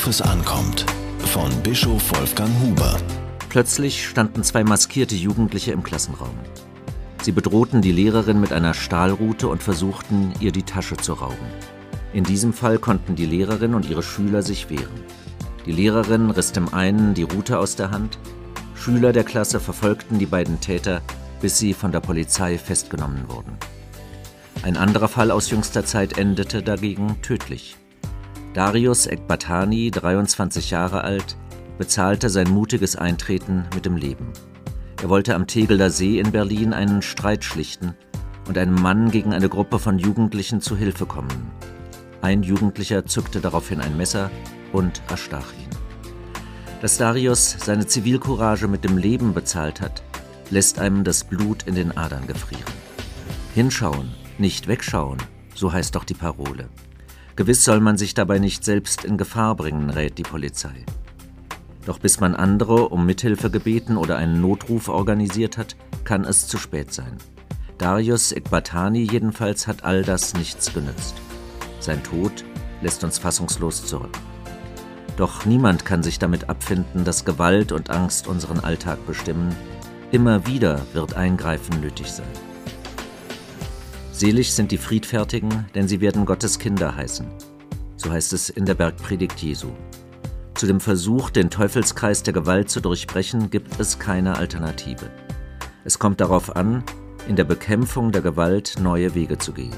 Worauf es ankommt. Von Bischof Wolfgang Huber. Plötzlich standen zwei maskierte Jugendliche im Klassenraum. Sie bedrohten die Lehrerin mit einer Stahlrute und versuchten, ihr die Tasche zu rauben. In diesem Fall konnten die Lehrerin und ihre Schüler sich wehren. Die Lehrerin riss dem einen die Rute aus der Hand, Schüler der Klasse verfolgten die beiden Täter, bis sie von der Polizei festgenommen wurden. Ein anderer Fall aus jüngster Zeit endete dagegen tödlich. Darius Ekbatani, 23 Jahre alt, bezahlte sein mutiges Eintreten mit dem Leben. Er wollte am Tegelder See in Berlin einen Streit schlichten und einem Mann gegen eine Gruppe von Jugendlichen zu Hilfe kommen. Ein Jugendlicher zückte daraufhin ein Messer und erstach ihn. Dass Darius seine Zivilcourage mit dem Leben bezahlt hat, lässt einem das Blut in den Adern gefrieren. Hinschauen, nicht wegschauen, so heißt doch die Parole. Gewiss soll man sich dabei nicht selbst in Gefahr bringen, rät die Polizei. Doch bis man andere um Mithilfe gebeten oder einen Notruf organisiert hat, kann es zu spät sein. Darius Ekbatani jedenfalls hat all das nichts genützt. Sein Tod lässt uns fassungslos zurück. Doch niemand kann sich damit abfinden, dass Gewalt und Angst unseren Alltag bestimmen. Immer wieder wird Eingreifen nötig sein. Selig sind die Friedfertigen, denn sie werden Gottes Kinder heißen. So heißt es in der Bergpredigt Jesu. Zu dem Versuch, den Teufelskreis der Gewalt zu durchbrechen, gibt es keine Alternative. Es kommt darauf an, in der Bekämpfung der Gewalt neue Wege zu gehen.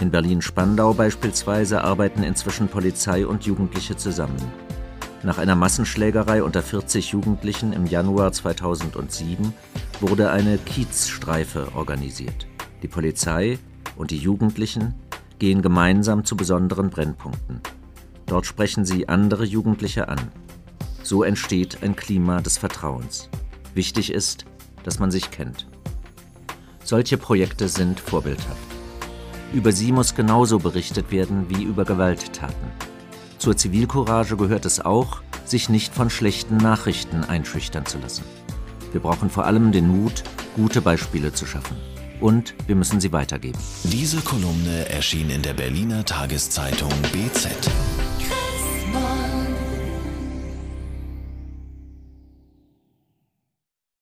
In Berlin-Spandau beispielsweise arbeiten inzwischen Polizei und Jugendliche zusammen. Nach einer Massenschlägerei unter 40 Jugendlichen im Januar 2007 wurde eine Kiezstreife organisiert. Die Polizei und die Jugendlichen gehen gemeinsam zu besonderen Brennpunkten. Dort sprechen sie andere Jugendliche an. So entsteht ein Klima des Vertrauens. Wichtig ist, dass man sich kennt. Solche Projekte sind vorbildhaft. Über sie muss genauso berichtet werden wie über Gewalttaten. Zur Zivilcourage gehört es auch, sich nicht von schlechten Nachrichten einschüchtern zu lassen. Wir brauchen vor allem den Mut, gute Beispiele zu schaffen. Und wir müssen sie weitergeben. Diese Kolumne erschien in der Berliner Tageszeitung BZ.